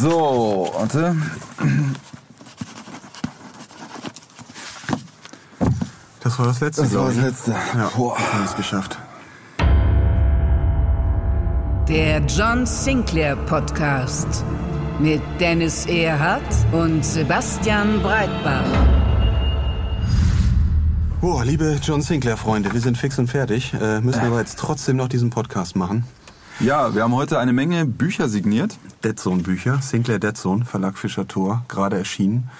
So, warte. Das war das letzte, Das war das letzte. Ja, Boah. haben es geschafft. Der John Sinclair Podcast mit Dennis Erhardt und Sebastian Breitbart. Boah, liebe John Sinclair-Freunde, wir sind fix und fertig. Äh, müssen aber jetzt trotzdem noch diesen Podcast machen. Ja, wir haben heute eine Menge Bücher signiert. Dead Zone Bücher, Sinclair Dead Zone, Verlag Fischer Tor, gerade erschienen.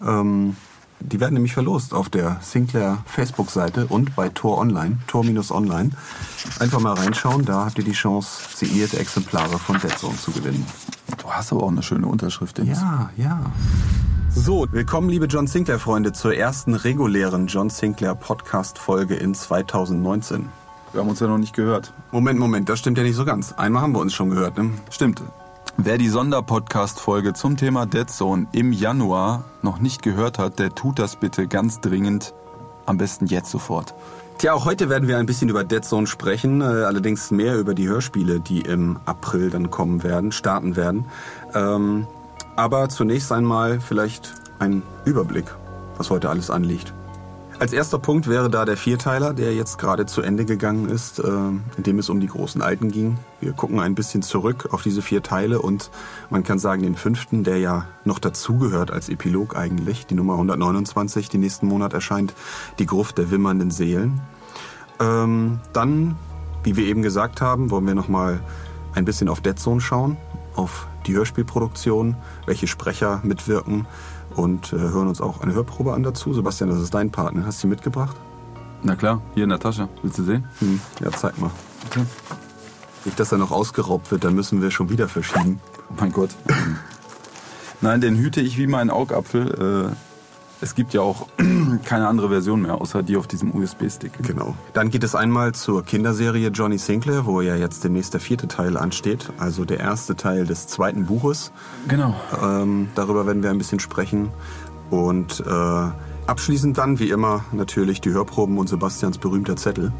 Ähm, die werden nämlich verlost auf der Sinclair Facebook-Seite und bei Tor Online, Tor-Online. Einfach mal reinschauen, da habt ihr die Chance, signierte Exemplare von Dead Zone zu gewinnen. Du hast aber auch eine schöne Unterschrift. Dennis. Ja, ja. So, willkommen liebe John Sinclair-Freunde zur ersten regulären John Sinclair Podcast-Folge in 2019. Wir haben uns ja noch nicht gehört. Moment, Moment, das stimmt ja nicht so ganz. Einmal haben wir uns schon gehört, ne? Stimmt. Wer die Sonderpodcast-Folge zum Thema Dead Zone im Januar noch nicht gehört hat, der tut das bitte ganz dringend. Am besten jetzt sofort. Tja, auch heute werden wir ein bisschen über Dead Zone sprechen, äh, allerdings mehr über die Hörspiele, die im April dann kommen werden, starten werden. Ähm, aber zunächst einmal vielleicht ein Überblick, was heute alles anliegt. Als erster Punkt wäre da der Vierteiler, der jetzt gerade zu Ende gegangen ist, äh, in dem es um die großen Alten ging. Wir gucken ein bisschen zurück auf diese vier Teile und man kann sagen, den fünften, der ja noch dazugehört als Epilog eigentlich, die Nummer 129, die nächsten Monat erscheint, die Gruft der wimmernden Seelen. Ähm, dann, wie wir eben gesagt haben, wollen wir nochmal ein bisschen auf Dead Zone schauen, auf die Hörspielproduktion, welche Sprecher mitwirken und äh, hören uns auch eine Hörprobe an dazu. Sebastian, das ist dein Partner. Hast du die mitgebracht? Na klar, hier in der Tasche. Willst du sehen? Hm, ja, zeig mal. Nicht, dass er noch ausgeraubt wird, dann müssen wir schon wieder verschieben. Oh mein Gott. Nein, den hüte ich wie meinen Augapfel. Äh, Es gibt ja auch keine andere Version mehr, außer die auf diesem USB-Stick. Genau. Dann geht es einmal zur Kinderserie Johnny Sinclair, wo ja jetzt demnächst der vierte Teil ansteht, also der erste Teil des zweiten Buches. Genau. Ähm, darüber werden wir ein bisschen sprechen. Und äh, abschließend dann, wie immer, natürlich die Hörproben und Sebastians berühmter Zettel.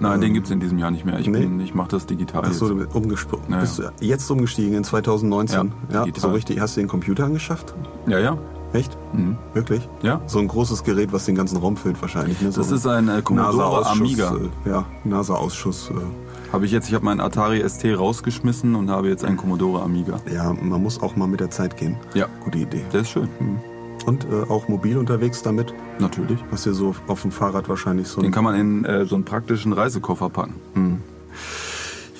Nein, den gibt's in diesem Jahr nicht mehr. Ich, Nee. ich mache das digital. Achso, du jetzt. bist, umgesp- Ja, bist du jetzt umgestiegen in 2019? Ja, ja so richtig. Hast du den Computer angeschafft? Ja, ja. Echt? Mhm. Wirklich? Ja. So ein großes Gerät, was den ganzen Raum füllt wahrscheinlich. Ne? So Das ist ein äh, Commodore Amiga. Äh, ja, NASA-Ausschuss. Äh, Habe ich jetzt, ich habe meinen Atari ST rausgeschmissen und habe jetzt einen Commodore Amiga. ja, man muss auch mal mit der Zeit gehen. Ja. Gute Idee. Der ist schön. Und äh, auch mobil unterwegs damit. Natürlich. Hast du so auf dem Fahrrad wahrscheinlich so. Den kann man in äh, so einen praktischen Reisekoffer packen.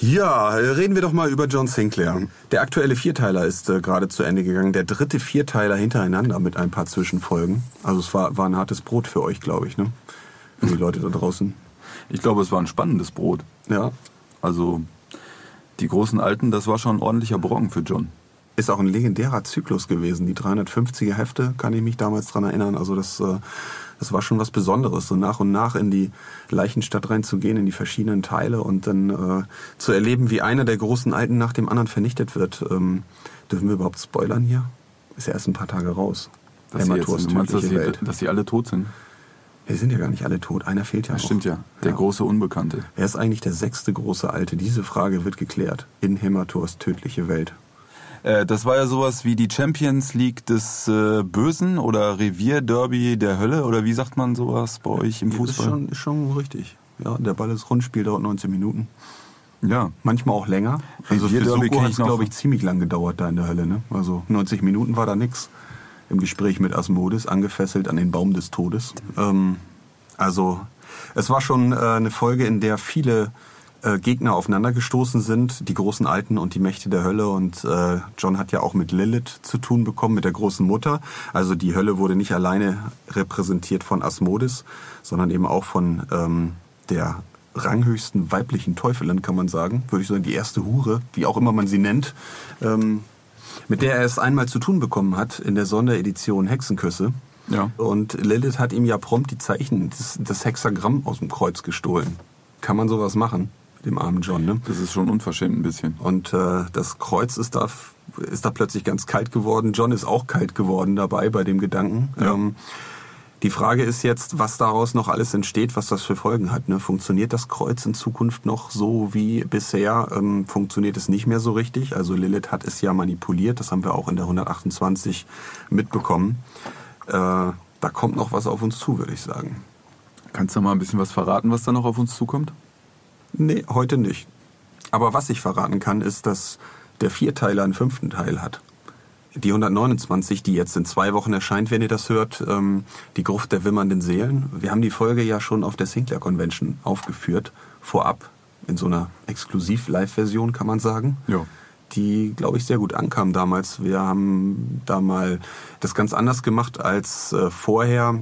Ja, reden wir doch mal über John Sinclair. Der aktuelle Vierteiler ist äh, gerade zu Ende gegangen. Der dritte Vierteiler hintereinander mit ein paar Zwischenfolgen. Also es war, war ein hartes Brot für euch, glaube ich, ne? Für die Leute da draußen. Ich glaube, es war ein spannendes Brot. Ja. Also die großen Alten, das war schon ein ordentlicher Brocken für John. Ist auch ein legendärer Zyklus gewesen. Die 350er Hefte, kann ich mich damals dran erinnern. Also das, äh, das war schon was Besonderes, so nach und nach in die Leichenstadt reinzugehen, in die verschiedenen Teile und dann äh, zu erleben, wie einer der großen Alten nach dem anderen vernichtet wird. Ähm, dürfen wir überhaupt spoilern hier? Ist ja erst ein paar Tage raus. Dass sie, jetzt, meinst, dass, tödliche sie, Welt. dass sie alle tot sind? Wir sind ja gar nicht alle tot. Einer fehlt ja Das noch. stimmt ja. Der Ja. große Unbekannte. Wer ist eigentlich der sechste große Alte? Diese Frage wird geklärt in Hämators tödliche Welt. Äh, das war ja sowas wie die Champions League des äh, Bösen oder Revierderby der Hölle oder wie sagt man sowas bei euch im Ist Fußball? schon, ist schon richtig. Ja, der Ball ist rund, Spiel dauert 19 Minuten. Ja. Manchmal auch länger. Also für Revierderby Soko hat es, glaube ich, ziemlich lang gedauert da in der Hölle. Ne? Also 90 Minuten war da nix. Im Gespräch mit Asmodes, angefesselt an den Baum des Todes. Ähm, also es war schon äh, eine Folge, in der viele äh, Gegner aufeinander gestoßen sind, die großen Alten und die Mächte der Hölle. Und äh, John hat ja auch mit Lilith zu tun bekommen, mit der großen Mutter. Also die Hölle wurde nicht alleine repräsentiert von Asmodes, sondern eben auch von ähm, der ranghöchsten weiblichen Teufelin, kann man sagen. Würde ich sagen, die erste Hure, wie auch immer man sie nennt. Ähm, mit der er es einmal zu tun bekommen hat in der Sonderedition Hexenküsse. Ja. Und Lilith hat ihm ja prompt die Zeichen, das, das Hexagramm aus dem Kreuz gestohlen. Kann man sowas machen? Dem armen John, ne? Das ist schon unverschämt ein bisschen. Und äh, das Kreuz ist da, ist da plötzlich ganz kalt geworden. John ist auch kalt geworden dabei bei dem Gedanken. Ja. Ähm, die Frage ist jetzt, was daraus noch alles entsteht, was das für Folgen hat. Ne? Funktioniert das Kreuz in Zukunft noch so wie bisher? Ähm, funktioniert es nicht mehr so richtig? Also Lilith hat es ja manipuliert, das haben wir auch in der 128 mitbekommen. Äh, da kommt noch was auf uns zu, würde ich sagen. Kannst du mal ein bisschen was verraten, was da noch auf uns zukommt? Nee, heute nicht. Aber was ich verraten kann, ist, dass der Vierteiler einen fünften Teil hat. Die 129, die jetzt in zwei Wochen erscheint, wenn ihr das hört, ähm, die Gruft der wimmernden Seelen. Wir haben die Folge ja schon auf der Sinclair Convention aufgeführt, vorab, in so einer Exklusiv-Live-Version, kann man sagen. Ja. Die, glaube ich, sehr gut ankam damals. Wir haben da mal das ganz anders gemacht als äh, vorher.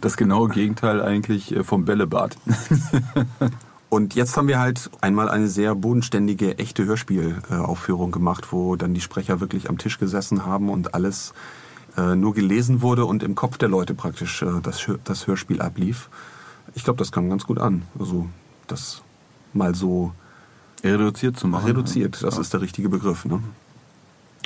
Das genaue Gegenteil eigentlich äh, vom Bällebad. Und jetzt haben wir halt einmal eine sehr bodenständige, echte Hörspielaufführung gemacht, wo dann die Sprecher wirklich am Tisch gesessen haben und alles äh, nur gelesen wurde und im Kopf der Leute praktisch äh, das, das Hörspiel ablief. Ich glaube, das kam ganz gut an. Also das mal so Reduziert zu machen. reduziert, das Ja. ist der richtige Begriff. Ne?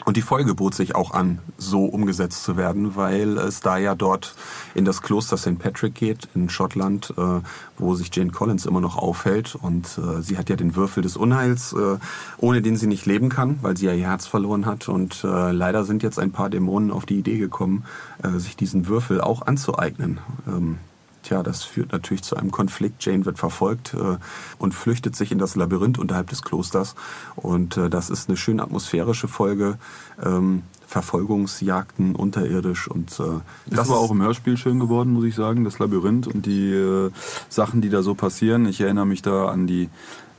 Und die Folge bot sich auch an, so umgesetzt zu werden, weil es da ja dort in das Kloster St. Patrick geht, in Schottland, äh, wo sich Jane Collins immer noch aufhält. Und äh, sie hat ja den Würfel des Unheils, äh, ohne den sie nicht leben kann, weil sie ja ihr Herz verloren hat. Und äh, leider sind jetzt ein paar Dämonen auf die Idee gekommen, äh, sich diesen Würfel auch anzueignen. Ähm, Tja, das führt natürlich zu einem Konflikt. Jane wird verfolgt äh, und flüchtet sich in das Labyrinth unterhalb des Klosters. Und äh, das ist eine schön atmosphärische Folge. Ähm, Verfolgungsjagden unterirdisch und äh, Das war auch im Hörspiel schön geworden, muss ich sagen, das Labyrinth und die äh, Sachen, die da so passieren. Ich erinnere mich da an die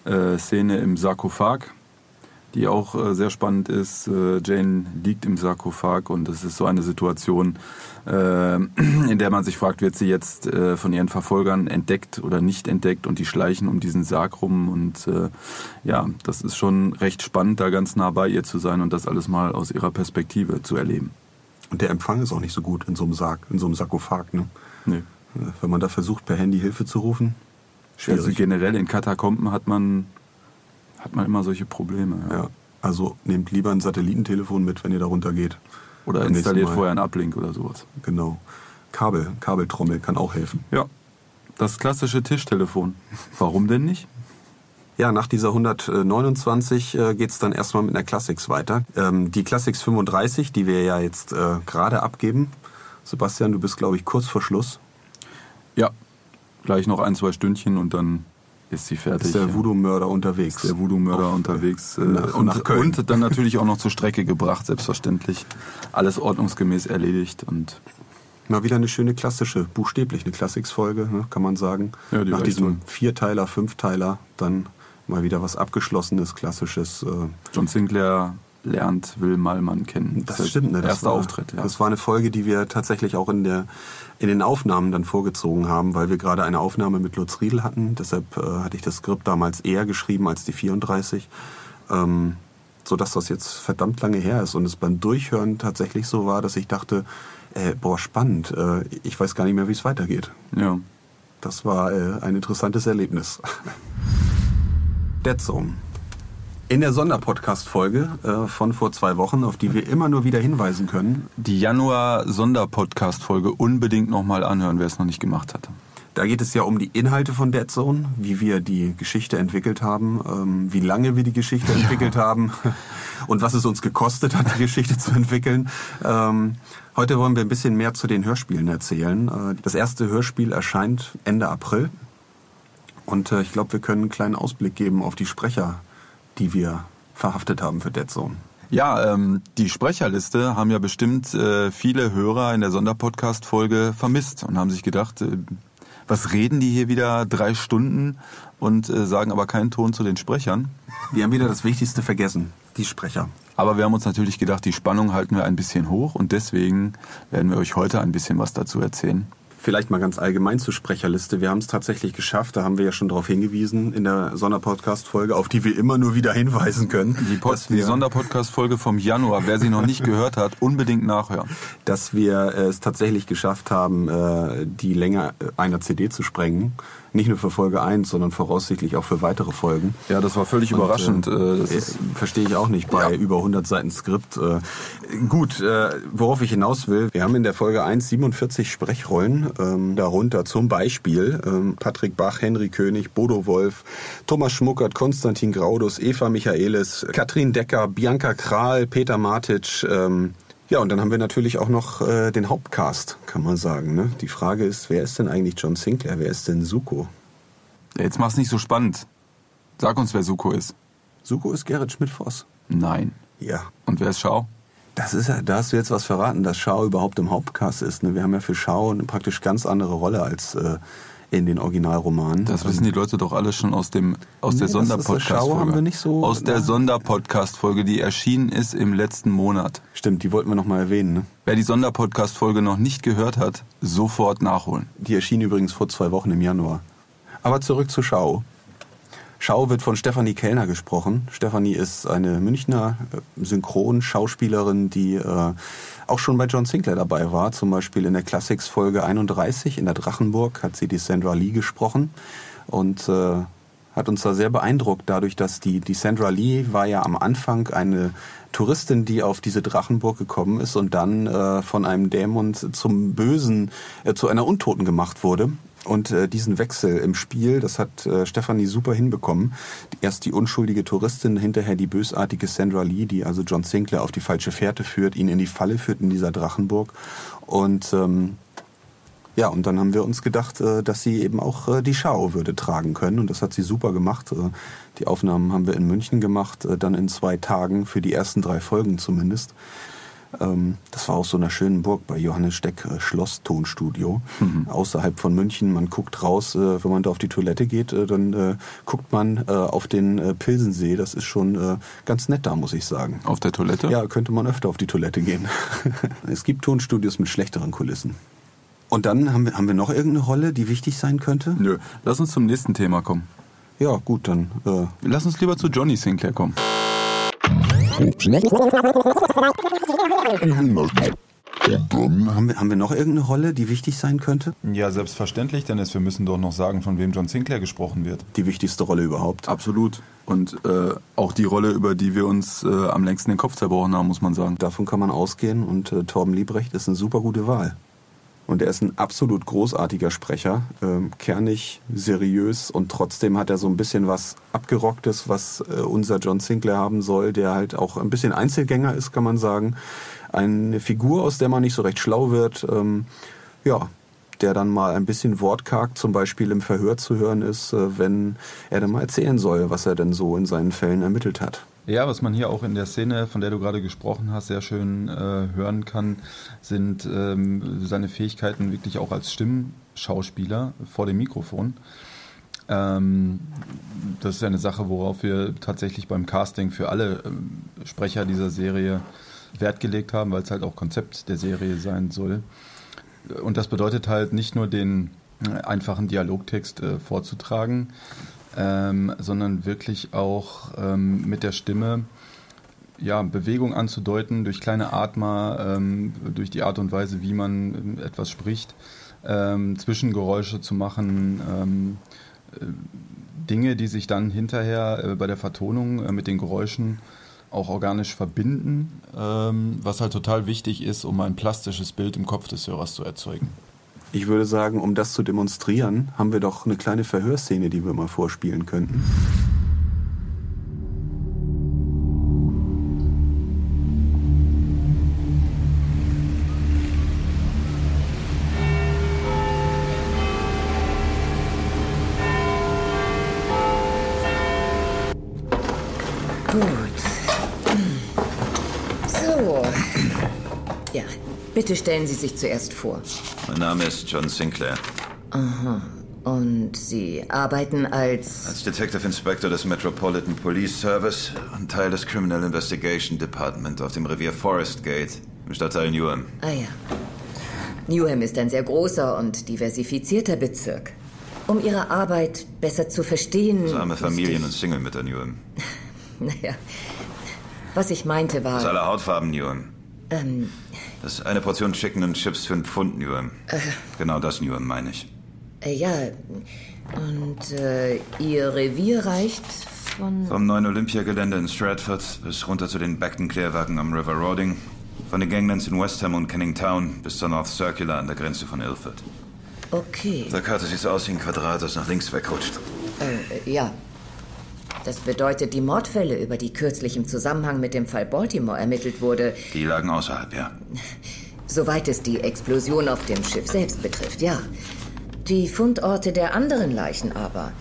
äh, Szene im Sarkophag, die auch äh, sehr spannend ist. Äh, Jane liegt im Sarkophag und es ist so eine Situation, äh, in der man sich fragt, wird sie jetzt äh, von ihren Verfolgern entdeckt oder nicht entdeckt und die schleichen um diesen Sarg rum und äh, ja, das ist schon recht spannend, da ganz nah bei ihr zu sein und das alles mal aus ihrer Perspektive zu erleben. und der Empfang ist auch nicht so gut in so einem Sarg, in so einem Sarkophag. Ne? Nee. Äh, Wenn man da versucht, per Handy Hilfe zu rufen, Also schwierig. generell in Katakomben hat man, hat man immer solche Probleme. Ja. ja, also nehmt lieber ein Satellitentelefon mit, wenn ihr da runtergeht. Oder Beim nächsten installiert vorher einen Uplink oder sowas. Genau. Kabel, Kabeltrommel kann auch helfen. Ja. Das klassische Tischtelefon. Warum denn nicht? Ja, nach dieser 129 äh, geht's dann erstmal mit einer Classics weiter. Ähm, die Classics 35, die wir ja jetzt äh, gerade abgeben. Sebastian, du bist, glaube ich, kurz vor Schluss. Ja. Gleich noch ein, zwei Stündchen und dann ist sie fertig. Ist der. Voodoo-Mörder unterwegs. der Voodoo-Mörder unterwegs. Äh, nach- und, nach Köln. und dann natürlich auch noch zur Strecke gebracht, selbstverständlich. Alles ordnungsgemäß erledigt und Mal wieder eine schöne klassische, buchstäblich eine Classics-Folge, ne, kann man sagen. Ja, die Nach diesem toll. Vierteiler, Fünfteiler, dann mal wieder was Abgeschlossenes, Klassisches. Äh, John Sinclair lernt Will Malmann kennen. Das ist stimmt, ne? Das Erster war, Auftritt, ja. Das war eine Folge, die wir tatsächlich auch in, der, in den Aufnahmen dann vorgezogen haben, weil wir gerade eine Aufnahme mit Lutz Riedel hatten. Deshalb äh, hatte ich das Skript damals eher geschrieben als die 34. Ähm, so dass das jetzt verdammt lange her ist und es beim Durchhören tatsächlich so war, dass ich dachte, äh, boah, spannend, äh, ich weiß gar nicht mehr, wie es weitergeht. ja. Das war äh, ein interessantes Erlebnis. Dead Zone. In der Sonderpodcast-Folge äh, von vor zwei Wochen, auf die wir immer nur wieder hinweisen können, Die Januar-Sonderpodcast-Folge unbedingt nochmal anhören, wer es noch nicht gemacht hat. da geht es ja um die Inhalte von Dead Zone, wie wir die Geschichte entwickelt haben, ähm, wie lange wir die Geschichte entwickelt haben und was es uns gekostet hat, die Geschichte zu entwickeln. Ähm, heute wollen wir ein bisschen mehr zu den Hörspielen erzählen. Äh, das erste Hörspiel erscheint Ende April. Und äh, ich glaube, wir können einen kleinen Ausblick geben auf die Sprecher, die wir verhaftet haben für Dead Zone. Ja, ähm, die Sprecherliste haben ja bestimmt äh, viele Hörer in der Sonderpodcast-Folge vermisst und haben sich gedacht, äh, was reden die hier wieder drei Stunden und äh, sagen aber keinen Ton zu den Sprechern. Wir haben wieder das Wichtigste vergessen, die Sprecher. Aber wir haben uns natürlich gedacht, die Spannung halten wir ein bisschen hoch und deswegen werden wir euch heute ein bisschen was dazu erzählen. Vielleicht mal ganz allgemein zur Sprecherliste. Wir haben es tatsächlich geschafft, da haben wir ja schon darauf hingewiesen in der Sonderpodcast-Folge, auf die wir immer nur wieder hinweisen können. Die, Pod die Sonderpodcast-Folge vom Januar, wer sie noch nicht gehört hat, unbedingt nachhören. Dass wir es tatsächlich geschafft haben, äh, die Länge einer CD zu sprengen. Nicht nur für Folge 1, sondern voraussichtlich auch für weitere Folgen. Ja, das war völlig Und, überraschend. Äh, das ist, verstehe ich auch nicht bei ja. über 100 Seiten Skript. Äh, gut, äh, worauf ich hinaus will, wir haben in der Folge 1 47 Sprechrollen, ähm, darunter zum Beispiel ähm, Patrick Bach, Henry König, Bodo Wolf, Thomas Schmuckert, Konstantin Graudus, Eva Michaelis, Katrin Decker, Bianca Kral, Peter Martic, ähm, ja, und dann haben wir natürlich auch noch äh, den Hauptcast, kann man sagen. Ne? Die Frage ist, wer ist denn eigentlich John Sinclair? Wer ist denn Suko? Jetzt mach's nicht so spannend. Sag uns, wer Suko ist. Suko ist Gerrit Schmidt-Voss. Nein. Ja. Und wer ist Schau? Das ist ja, da hast du jetzt was verraten, dass Schau überhaupt im Hauptcast ist. Ne? Wir haben ja für Schau eine praktisch ganz andere Rolle als äh, in den Originalromanen. Das wissen die Leute doch alle schon aus dem aus nee, der Sonderpodcast-Folge. haben wir nicht so. Aus der Sonderpodcast-Folge, die erschienen ist im letzten Monat. Stimmt, die wollten wir noch mal erwähnen. Ne? Wer die Sonderpodcast-Folge noch nicht gehört hat, sofort nachholen. Die erschien übrigens vor zwei Wochen im Januar. Aber zurück zu Schau. Schau wird von Stefanie Kellner gesprochen. Stefanie ist eine Münchner äh, Synchronschauspielerin, die äh, auch schon bei John Sinclair dabei war. Zum Beispiel in der Classics Folge 31 in der Drachenburg hat sie die Sandra Lee gesprochen und äh, hat uns da sehr beeindruckt, dadurch, dass die, die Sandra Lee war ja am Anfang eine Touristin, die auf diese Drachenburg gekommen ist und dann äh, von einem Dämon zum Bösen, äh, zu einer Untoten gemacht wurde. Und äh, diesen Wechsel im Spiel, das hat äh, Stefanie super hinbekommen. Erst die unschuldige Touristin, hinterher die bösartige Sandra Lee, die also John Sinclair auf die falsche Fährte führt, ihn in die Falle führt in dieser Drachenburg. Und ähm, ja, und dann haben wir uns gedacht, äh, dass sie eben auch äh, die Schau würde tragen können. Und das hat sie super gemacht. Äh, die Aufnahmen haben wir in München gemacht, äh, dann in zwei Tagen für die ersten drei Folgen zumindest. Ähm, das war aus so einer schönen Burg bei Johannes Steck, äh, Schloss-Tonstudio, mhm. außerhalb von München. Man guckt raus, äh, wenn man da auf die Toilette geht, äh, dann guckt man auf den Pilsensee. Das ist schon ganz nett da, muss ich sagen. Auf der Toilette? Ja, könnte man öfter auf die Toilette gehen. es gibt Tonstudios mit schlechteren Kulissen. Und dann haben wir, haben wir noch irgendeine Rolle, die wichtig sein könnte? Nö, lass uns zum nächsten Thema kommen. Ja, gut, dann. Äh Lass uns lieber zu Johnny Sinclair kommen. Haben wir, haben wir noch irgendeine Rolle, die wichtig sein könnte? Ja, selbstverständlich, Dennis. Wir müssen doch noch sagen, von wem John Sinclair gesprochen wird. Die wichtigste Rolle überhaupt. Absolut. Und äh, auch die Rolle, über die wir uns äh, am längsten den Kopf zerbrochen haben, muss man sagen. Davon kann man ausgehen und äh, Torben Liebrecht ist eine super gute Wahl. Und er ist ein absolut großartiger Sprecher, ähm, kernig, seriös und trotzdem hat er so ein bisschen was Abgerocktes, was äh, unser John Sinclair haben soll, der halt auch ein bisschen Einzelgänger ist, kann man sagen. Eine Figur, aus der man nicht so recht schlau wird, ähm, ja, der dann mal ein bisschen wortkarg zum Beispiel im Verhör zu hören ist, äh, wenn er dann mal erzählen soll, was er denn so in seinen Fällen ermittelt hat. Ja, was man hier auch in der Szene, von der du gerade gesprochen hast, sehr schön äh, hören kann, sind ähm, seine Fähigkeiten wirklich auch als Stimmschauspieler vor dem Mikrofon. Ähm, das ist eine Sache, worauf wir tatsächlich beim Casting für alle ähm, Sprecher dieser Serie Wert gelegt haben, weil es halt auch Konzept der Serie sein soll. Und das bedeutet halt nicht nur den äh, einfachen Dialogtext äh, vorzutragen, ähm, sondern wirklich auch ähm, mit der Stimme ja, Bewegung anzudeuten, durch kleine Atmer, ähm, durch die Art und Weise, wie man ähm, etwas spricht, ähm, Zwischengeräusche zu machen, ähm, äh, Dinge, die sich dann hinterher äh, bei der Vertonung äh, mit den Geräuschen auch organisch verbinden, was halt total wichtig ist, um ein plastisches Bild im Kopf des Hörers zu erzeugen. Ich würde sagen, um das zu demonstrieren, haben wir doch eine kleine Verhörszene, die wir mal vorspielen könnten. Bitte stellen Sie sich zuerst vor. Mein Name ist John Sinclair. Aha. Und Sie arbeiten als... Als Detective Inspector des Metropolitan Police Service und Teil des Criminal Investigation Department auf dem Revier Forest Gate im Stadtteil Newham. Ah ja. Newham ist ein sehr großer und diversifizierter Bezirk. Um Ihre Arbeit besser zu verstehen. So arme Familien ich- und Single mit der Newham. Naja. Was ich meinte Das war. aller Hautfarben Newham. Ähm, Das ist eine Portion Chicken und Chips für einen Pfund Newham. Genau das Newham meine ich. äh, ja. Und äh, Ihr Revier reicht von. Vom neuen Olympiagelände in Stratford bis runter zu den Beckton-Klärwerken am River Roding. Von den Ganglands in West Ham und Canning Town bis zur North Circular an der Grenze von Ilford. Okay. Auf der Karte sieht es aus wie ein Quadrat, das nach links wegrutscht. Äh, ja. Das bedeutet, die Mordfälle, über die kürzlich im Zusammenhang mit dem Fall Baltimore ermittelt wurde, Die lagen außerhalb, ja. soweit es die Explosion auf dem Schiff selbst betrifft, ja. Die Fundorte der anderen Leichen aber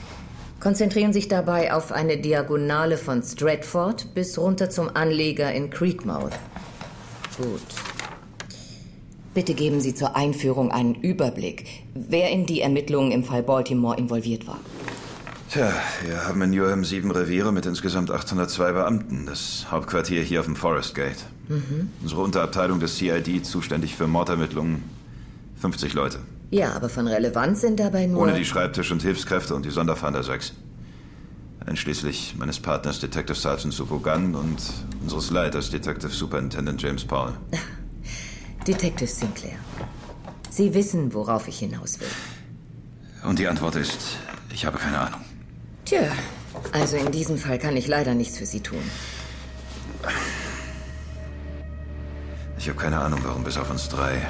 konzentrieren sich dabei auf eine Diagonale von Stratford bis runter zum Anleger in Creekmouth. Gut. Bitte geben Sie zur Einführung einen Überblick, wer in die Ermittlungen im Fall Baltimore involviert war. Tja, wir haben in Newham sieben Reviere mit insgesamt 802 Beamten. Das Hauptquartier hier auf dem Forest Gate. Unsere Unterabteilung des CID zuständig für Mordermittlungen 50 Leute. Ja, aber von Relevanz sind dabei nur... Ohne die Schreibtisch- und Hilfskräfte und die Sonderfahnder 6. Einschließlich meines Partners Detective Sergeant Supo Gunn und unseres Leiters Detective Superintendent James Paul. Detective Sinclair. Sie wissen, worauf ich hinaus will. Und die Antwort ist, ich habe keine Ahnung. Tja, also in diesem Fall kann ich leider nichts für Sie tun. Ich habe keine Ahnung, warum bis auf uns drei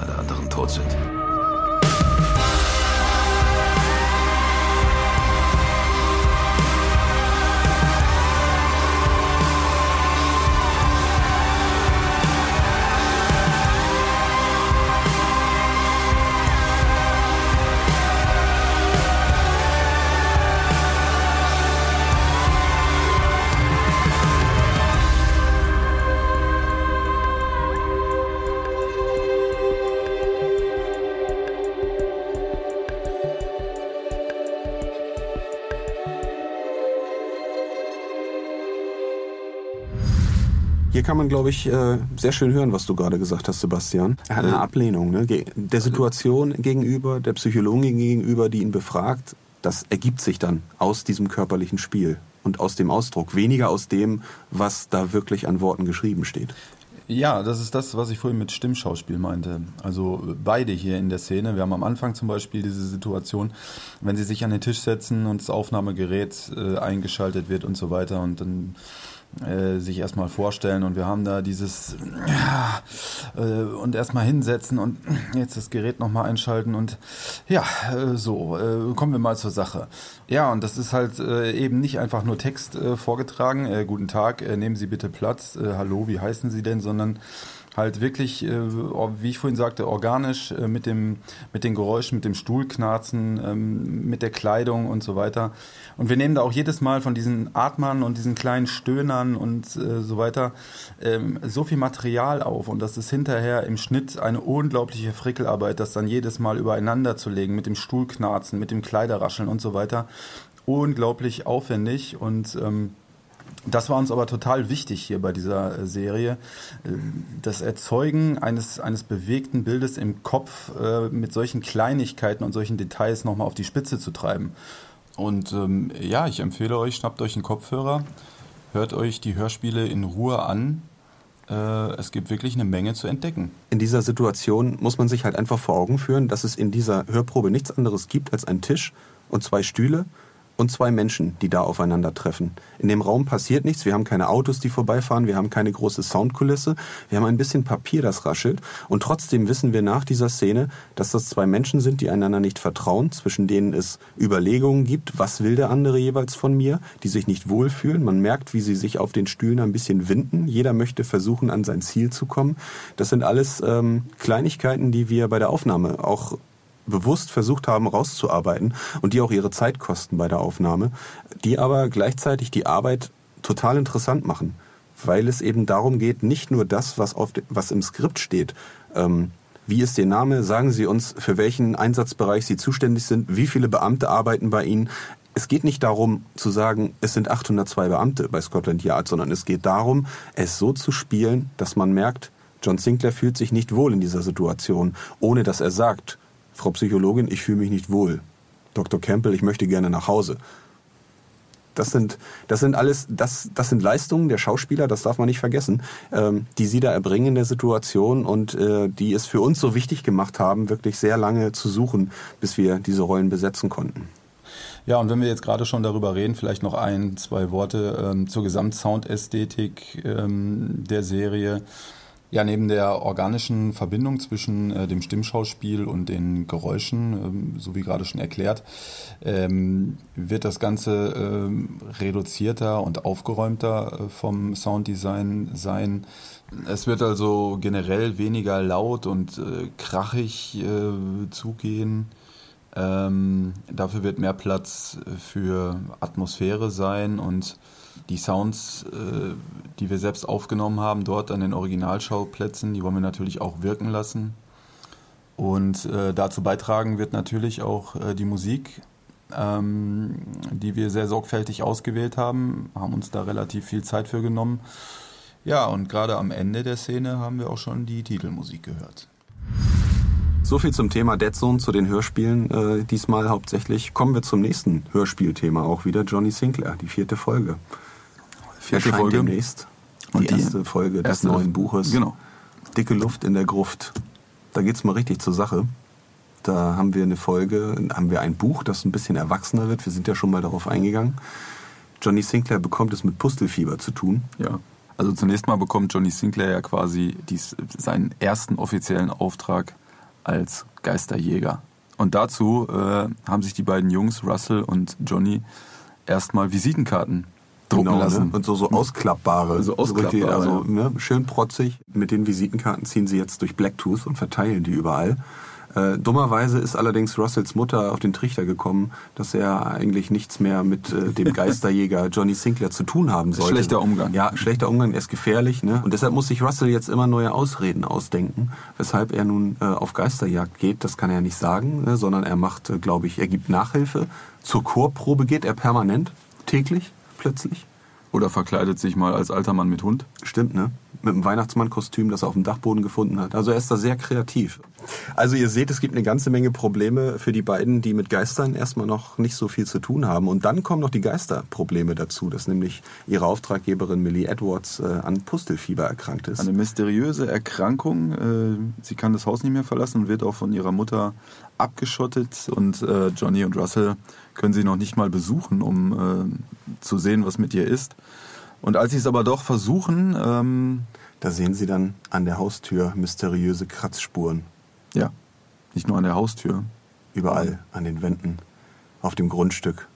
alle anderen tot sind. Hier kann man, glaube ich, äh, sehr schön hören, was du gerade gesagt hast, Sebastian. Er hat eine Ablehnung ne? der Situation gegenüber, der Psychologin gegenüber, die ihn befragt. Das ergibt sich dann aus diesem körperlichen Spiel und aus dem Ausdruck, weniger aus dem, was da wirklich an Worten geschrieben steht. Ja, das ist das, was ich vorhin mit Stimmschauspiel meinte. Also beide hier in der Szene. Wir haben am Anfang zum Beispiel diese Situation, wenn sie sich an den Tisch setzen und das Aufnahmegerät äh, eingeschaltet wird und so weiter und dann äh, sich erstmal vorstellen und wir haben da dieses ja, äh, und erstmal hinsetzen und jetzt das Gerät nochmal einschalten und ja, äh, so, äh, kommen wir mal zur Sache. Ja, und das ist halt äh, eben nicht einfach nur Text vorgetragen, guten Tag, nehmen Sie bitte Platz, hallo, wie heißen Sie denn, sondern halt wirklich, äh, wie ich vorhin sagte, organisch äh, mit dem mit den Geräuschen, mit dem Stuhlknarzen, ähm, mit der Kleidung und so weiter. Und wir nehmen da auch jedes Mal von diesen Atmern und diesen kleinen Stöhnern und äh, so weiter ähm, so viel Material auf und das ist hinterher im Schnitt eine unglaubliche Frickelarbeit, das dann jedes Mal übereinander zu legen mit dem Stuhlknarzen, mit dem Kleiderrascheln und so weiter. Unglaublich aufwendig und ähm, das war uns aber total wichtig hier bei dieser äh, Serie. Äh, Das Erzeugen eines, eines bewegten Bildes im Kopf äh, mit solchen Kleinigkeiten und solchen Details nochmal auf die Spitze zu treiben. Und ähm, ja, ich empfehle euch, schnappt euch einen Kopfhörer, hört euch die Hörspiele in Ruhe an. Es gibt wirklich eine Menge zu entdecken. In dieser Situation muss man sich halt einfach vor Augen führen, dass es in dieser Hörprobe nichts anderes gibt als einen Tisch und zwei Stühle und zwei Menschen, die da aufeinandertreffen. In dem Raum passiert nichts, wir haben keine Autos, die vorbeifahren, wir haben keine große Soundkulisse, wir haben ein bisschen Papier, das raschelt und trotzdem wissen wir nach dieser Szene, dass das zwei Menschen sind, die einander nicht vertrauen, zwischen denen es Überlegungen gibt, was will der andere jeweils von mir, die sich nicht wohlfühlen. Man merkt, wie sie sich auf den Stühlen ein bisschen winden. Jeder möchte versuchen, an sein Ziel zu kommen. Das sind alles ähm, Kleinigkeiten, die wir bei der Aufnahme auch bewusst versucht haben rauszuarbeiten und die auch ihre Zeit kosten bei der Aufnahme, die aber gleichzeitig die Arbeit total interessant machen, weil es eben darum geht, nicht nur das, was, auf de, was im Skript steht, ähm, wie ist Ihr Name, sagen Sie uns, für welchen Einsatzbereich Sie zuständig sind, wie viele Beamte arbeiten bei Ihnen. Es geht nicht darum zu sagen, es sind 802 Beamte bei Scotland Yard, sondern es geht darum, es so zu spielen, dass man merkt, John Sinclair fühlt sich nicht wohl in dieser Situation, ohne dass er sagt, Frau Psychologin, ich fühle mich nicht wohl. Dr. Campbell, ich möchte gerne nach Hause. Das sind, das sind alles, das, das sind Leistungen der Schauspieler, das darf man nicht vergessen, ähm, die sie da erbringen in der Situation und äh, die es für uns so wichtig gemacht haben, wirklich sehr lange zu suchen, bis wir diese Rollen besetzen konnten. Ja, und wenn wir jetzt gerade schon darüber reden, vielleicht noch ein, zwei Worte ähm, zur Gesamtsoundästhetik ähm, der Serie. Ja, neben der organischen Verbindung zwischen äh, dem Stimmschauspiel und den Geräuschen, ähm, so wie gerade schon erklärt, ähm, wird das Ganze ähm, reduzierter und aufgeräumter äh, vom Sounddesign sein. Es wird also generell weniger laut und äh, krachig äh, zugehen. Ähm, dafür wird mehr Platz für Atmosphäre sein und die Sounds, äh, die wir selbst aufgenommen haben, dort an den Originalschauplätzen, die wollen wir natürlich auch wirken lassen. Und äh, dazu beitragen wird natürlich auch äh, die Musik, ähm, die wir sehr sorgfältig ausgewählt haben, haben uns da relativ viel Zeit für genommen. Ja, und gerade am Ende der Szene haben wir auch schon die Titelmusik gehört. So viel zum Thema Dead Zone, zu den Hörspielen äh, diesmal hauptsächlich. Kommen wir zum nächsten Hörspielthema auch wieder, Johnny Sinclair, die vierte Folge. Vierte Folge. demnächst. Die, Und die erste Folge des erste- neuen Buches. Genau. Dicke Luft in der Gruft. Da geht's mal richtig zur Sache. Da haben wir eine Folge, haben wir ein Buch, das ein bisschen erwachsener wird. Wir sind ja schon mal darauf eingegangen. Johnny Sinclair bekommt es mit Pustelfieber zu tun. Ja. Also zunächst mal bekommt Johnny Sinclair ja quasi dies, seinen ersten offiziellen Auftrag als Geisterjäger. Und dazu äh, haben sich die beiden Jungs, Russell und Johnny, erstmal Visitenkarten drucken Genau, lassen. Ne? Und so, so ausklappbare. So ausklappbare, Also ne, schön protzig. Mit den Visitenkarten ziehen sie jetzt durch Blacktooth und verteilen die überall. Äh, dummerweise ist allerdings Russells Mutter auf den Trichter gekommen, dass er eigentlich nichts mehr mit äh, dem Geisterjäger Johnny Sinclair zu tun haben sollte. Schlechter Umgang. Ja, schlechter Umgang, er ist gefährlich. Ne? Und deshalb muss sich Russell jetzt immer neue Ausreden ausdenken, weshalb er nun äh, auf Geisterjagd geht. Das kann er nicht sagen, ne? sondern er macht, äh, glaube ich, er gibt Nachhilfe. Zur Chorprobe geht er permanent, täglich, plötzlich. Oder verkleidet sich mal als alter Mann mit Hund. Stimmt, ne? Mit einem Weihnachtsmann-Kostüm, das er auf dem Dachboden gefunden hat. Also er ist da sehr kreativ. Also ihr seht, es gibt eine ganze Menge Probleme für die beiden, die mit Geistern erstmal noch nicht so viel zu tun haben. Und dann kommen noch die Geisterprobleme dazu, dass nämlich ihre Auftraggeberin Millie Edwards äh, an Pustelfieber erkrankt ist. Eine mysteriöse Erkrankung. Äh, sie kann das Haus nicht mehr verlassen und wird auch von ihrer Mutter abgeschottet. Und äh, Johnny und Russell können sie noch nicht mal besuchen, um äh, zu sehen, was mit ihr ist. Und als sie es aber doch versuchen, ähm, Da sehen sie dann an der Haustür mysteriöse Kratzspuren. ja, nicht nur an der Haustür. Überall an den Wänden, auf dem Grundstück.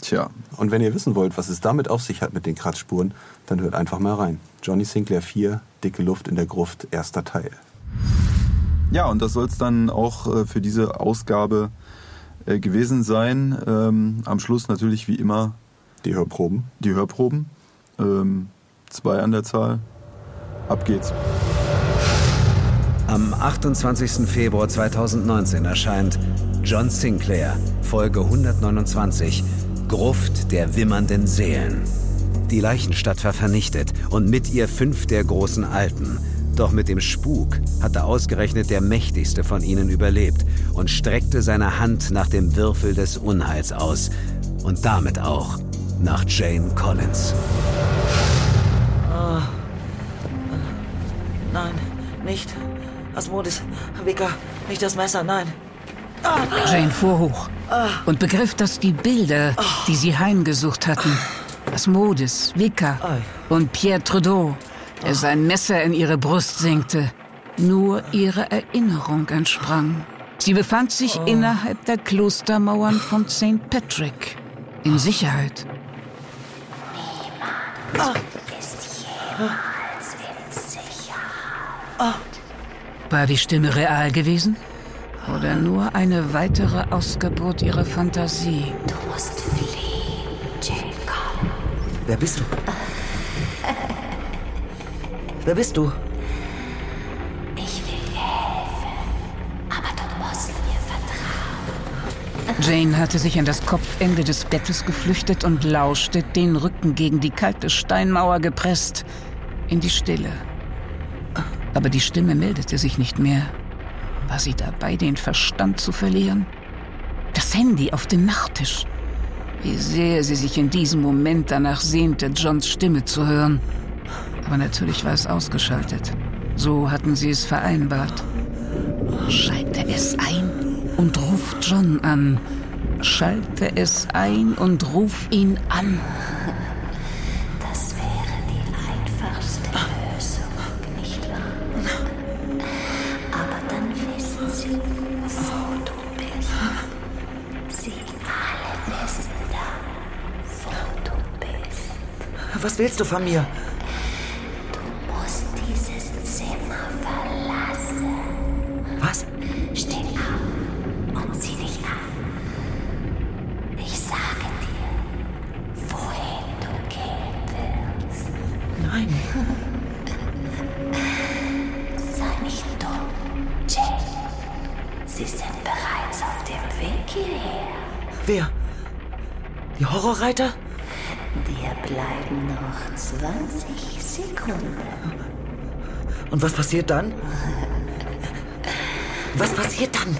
Tja, Und wenn ihr wissen wollt, was es damit auf sich hat mit den Kratzspuren, dann hört einfach mal rein. Johnny Sinclair 4, Dicke Luft in der Gruft, erster Teil. Ja, und das soll es dann auch äh, für diese Ausgabe äh, gewesen sein. Ähm, am Schluss natürlich wie immer Die Hörproben. die Hörproben. Ähm, zwei an der Zahl. Ab geht's. Am 28. Februar 2019 erscheint John Sinclair, Folge 129, Gruft der wimmernden Seelen. Die Leichenstadt war vernichtet und mit ihr fünf der großen Alten. Doch mit dem Spuk hatte ausgerechnet der mächtigste von ihnen überlebt und streckte seine Hand nach dem Würfel des Unheils aus. Und damit auch nach Jane Collins. Nein, nicht. Asmodis, Wicker, nicht das Messer, nein. Jane fuhr hoch und begriff, dass die Bilder, die sie heimgesucht hatten, Asmodis, Vicar und Pierre Trudeau, der sein Messer in ihre Brust senkte, nur ihrer Erinnerung entsprang. Sie befand sich innerhalb der Klostermauern von St. Patrick. In Sicherheit. War die Stimme real gewesen? Oder nur eine weitere Ausgeburt ihrer Fantasie? Du musst fliehen, Jane Collins. Wer bist du? Wer bist du? Ich will dir helfen. Aber du musst mir vertrauen. Jane hatte sich an das Kopfende des Bettes geflüchtet und lauschte, den Rücken gegen die kalte Steinmauer gepresst, in die Stille. Aber die Stimme meldete sich nicht mehr. War sie dabei, den Verstand zu verlieren? Das Handy auf dem Nachttisch. Wie sehr sie sich in diesem Moment danach sehnte, Johns Stimme zu hören. Aber natürlich war es ausgeschaltet. So hatten sie es vereinbart. Schalte es ein und ruf John an. Schalte es ein und ruf ihn an. Das wäre die einfachste Lösung, nicht wahr? Aber dann wissen sie, wo du bist. Sie alle wissen dann, wo du bist. Was willst du von mir? Und was passiert dann? Was passiert dann?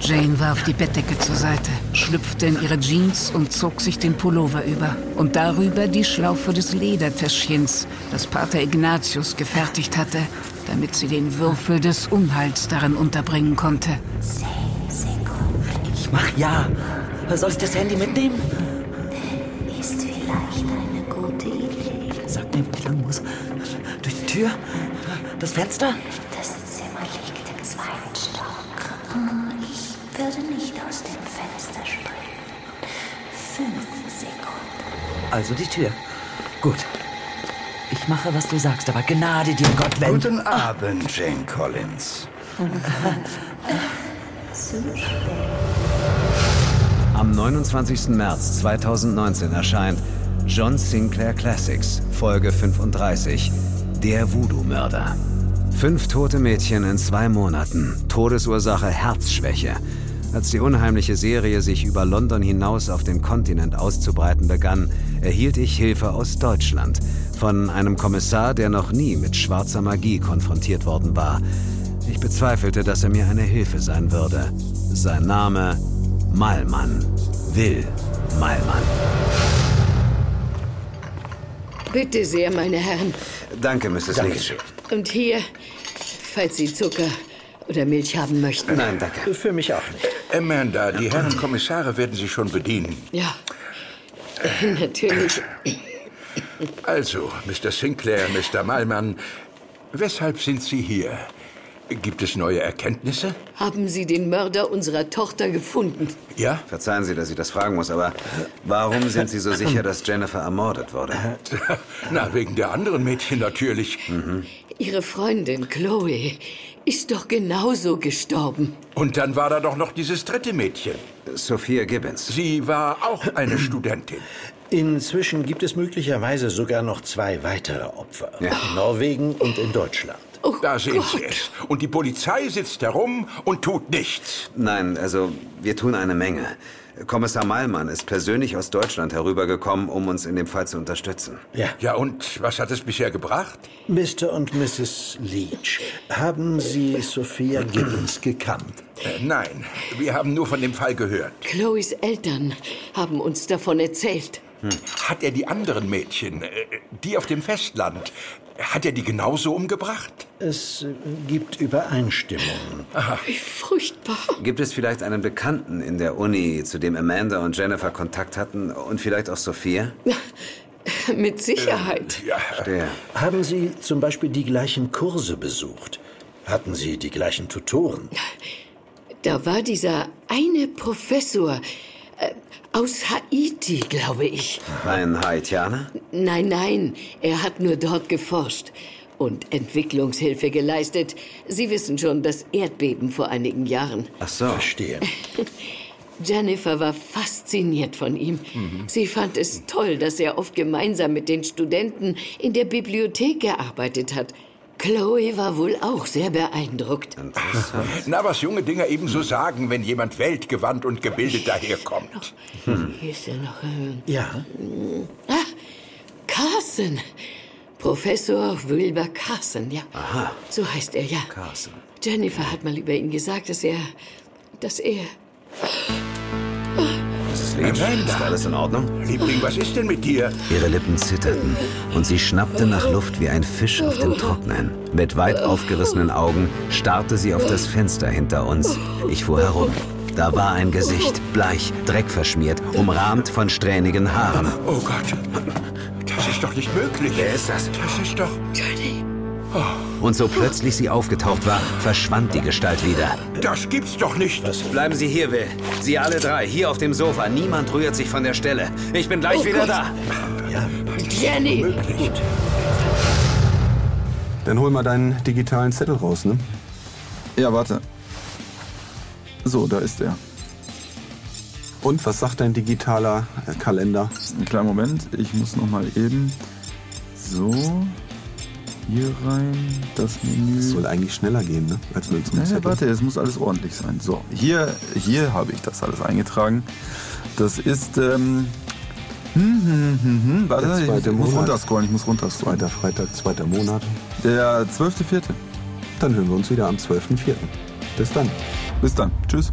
15. Jane warf die Bettdecke zur Seite, schlüpfte in ihre Jeans und zog sich den Pullover über. Und darüber die Schlaufe des Ledertäschchens, das Pater Ignatius gefertigt hatte, damit sie den Würfel des Unheils darin unterbringen konnte. 10 Sekunden Ich mach ja. Soll ich das Handy mitnehmen? Muss. Durch die Tür? Das Fenster? Das Zimmer liegt im zweiten Stock. Ich würde nicht aus dem Fenster springen. Fünf Sekunden. Also die Tür. Gut. Ich mache, was du sagst, aber Gnade dir, Gott, wenn... Guten Abend, Jane Collins. Zu spät. Am 29. März 2019 erscheint John Sinclair Classics, Folge 35, Der Voodoo-Mörder. Fünf tote Mädchen in zwei Monaten, Todesursache Herzschwäche. Als die unheimliche Serie sich über London hinaus auf den Kontinent auszubreiten begann, erhielt ich Hilfe aus Deutschland von einem Kommissar, der noch nie mit schwarzer Magie konfrontiert worden war. Ich bezweifelte, dass er mir eine Hilfe sein würde. Sein Name Malmann. Will Malmann. Bitte sehr, meine Herren. Danke, Mrs. Leach. Und hier, falls Sie Zucker oder Milch haben möchten. Nein, danke. Für mich auch nicht. Amanda, die Herren Kommissare werden Sie schon bedienen. Ja, natürlich. Also, Mr. Sinclair, Mr. Malmann, weshalb sind Sie hier? Gibt es neue Erkenntnisse? Haben Sie den Mörder unserer Tochter gefunden? Ja? Verzeihen Sie, dass ich das fragen muss, aber warum sind Sie so sicher, dass Jennifer ermordet wurde? Na, wegen der anderen Mädchen natürlich. Ihre Freundin Chloe ist doch genauso gestorben. Und dann war da doch noch dieses dritte Mädchen. Sophia Gibbons. Sie war auch eine Studentin. Inzwischen gibt es möglicherweise sogar noch zwei weitere Opfer. Ja. In Norwegen und in Deutschland. Oh Da sehen Gott. Sie es. Und die Polizei sitzt herum und tut nichts. Nein, also wir tun eine Menge. Kommissar Malmann ist persönlich aus Deutschland herübergekommen, um uns in dem Fall zu unterstützen. Ja. Ja, und was hat es bisher gebracht? Mr. und Mrs. Leach, haben Sie Sophia Gibbons gekannt? Äh, nein, wir haben nur von dem Fall gehört. Chloes Eltern haben uns davon erzählt. Hat er die anderen Mädchen, äh, die auf dem Festland, hat er die genauso umgebracht? Es gibt Übereinstimmungen. Wie furchtbar. Gibt es vielleicht einen Bekannten in der Uni, zu dem Amanda und Jennifer Kontakt hatten und vielleicht auch Sophia? Mit Sicherheit. Ja, Der. Haben Sie zum Beispiel die gleichen Kurse besucht? Hatten Sie die gleichen Tutoren? Da war dieser eine Professor äh, aus Haiti, glaube ich. Ein Haitianer? Nein, nein, er hat nur dort geforscht und Entwicklungshilfe geleistet. Sie wissen schon, das Erdbeben vor einigen Jahren. Ach so. Verstehe. Jennifer war fasziniert von ihm. Sie fand es toll, dass er oft gemeinsam mit den Studenten in der Bibliothek gearbeitet hat. Chloe war wohl auch sehr beeindruckt. Na, was junge Dinger ebenso sagen, wenn jemand weltgewandt und gebildet daherkommt. Hier ist er noch. Äh, Ja, ah, Carson. Professor Wilbur Carson, ja. Aha. So heißt er, ja. Carson. Jennifer hat mal über ihn gesagt, dass er. dass er. Mrs. Leach, ist alles in Ordnung? Liebling, was ist denn mit dir? Ihre Lippen zitterten und sie schnappte nach Luft wie ein Fisch auf dem Trocknen. Mit weit aufgerissenen Augen starrte sie auf das Fenster hinter uns. Ich fuhr herum. Da war ein Gesicht, bleich, dreckverschmiert, umrahmt von strähnigen Haaren. Oh Gott, das ist doch nicht möglich. Wer ist das? Das ist doch... Jenny. Und so plötzlich sie aufgetaucht war, verschwand die Gestalt wieder. Das gibt's doch nicht. Bleiben Sie hier, Will. Sie alle drei, hier auf dem Sofa. Niemand rührt sich von der Stelle. Ich bin gleich Oh wieder Gott. da. Jenny! Möglich. Dann hol mal deinen digitalen Zettel raus, ne? Ja, warte. So, da ist er. Und was sagt dein digitaler äh, Kalender? Einen kleinen Moment, ich muss noch mal eben. So. Hier rein, das Menü. Das soll eigentlich schneller gehen, ne? Als mit so einem Zettel. warte, es muss alles ordentlich sein. So, hier, hier habe ich das alles eingetragen. Das ist, ähm, hm, hm, hm, hm, warte, Der ich, zweite ich muss runterscrollen, ich muss runterscrollen. Zweiter Freitag, zweiter Monat. Der 12.04. Dann hören wir uns wieder am 12.04. Bis dann. Bis dann. Tschüss.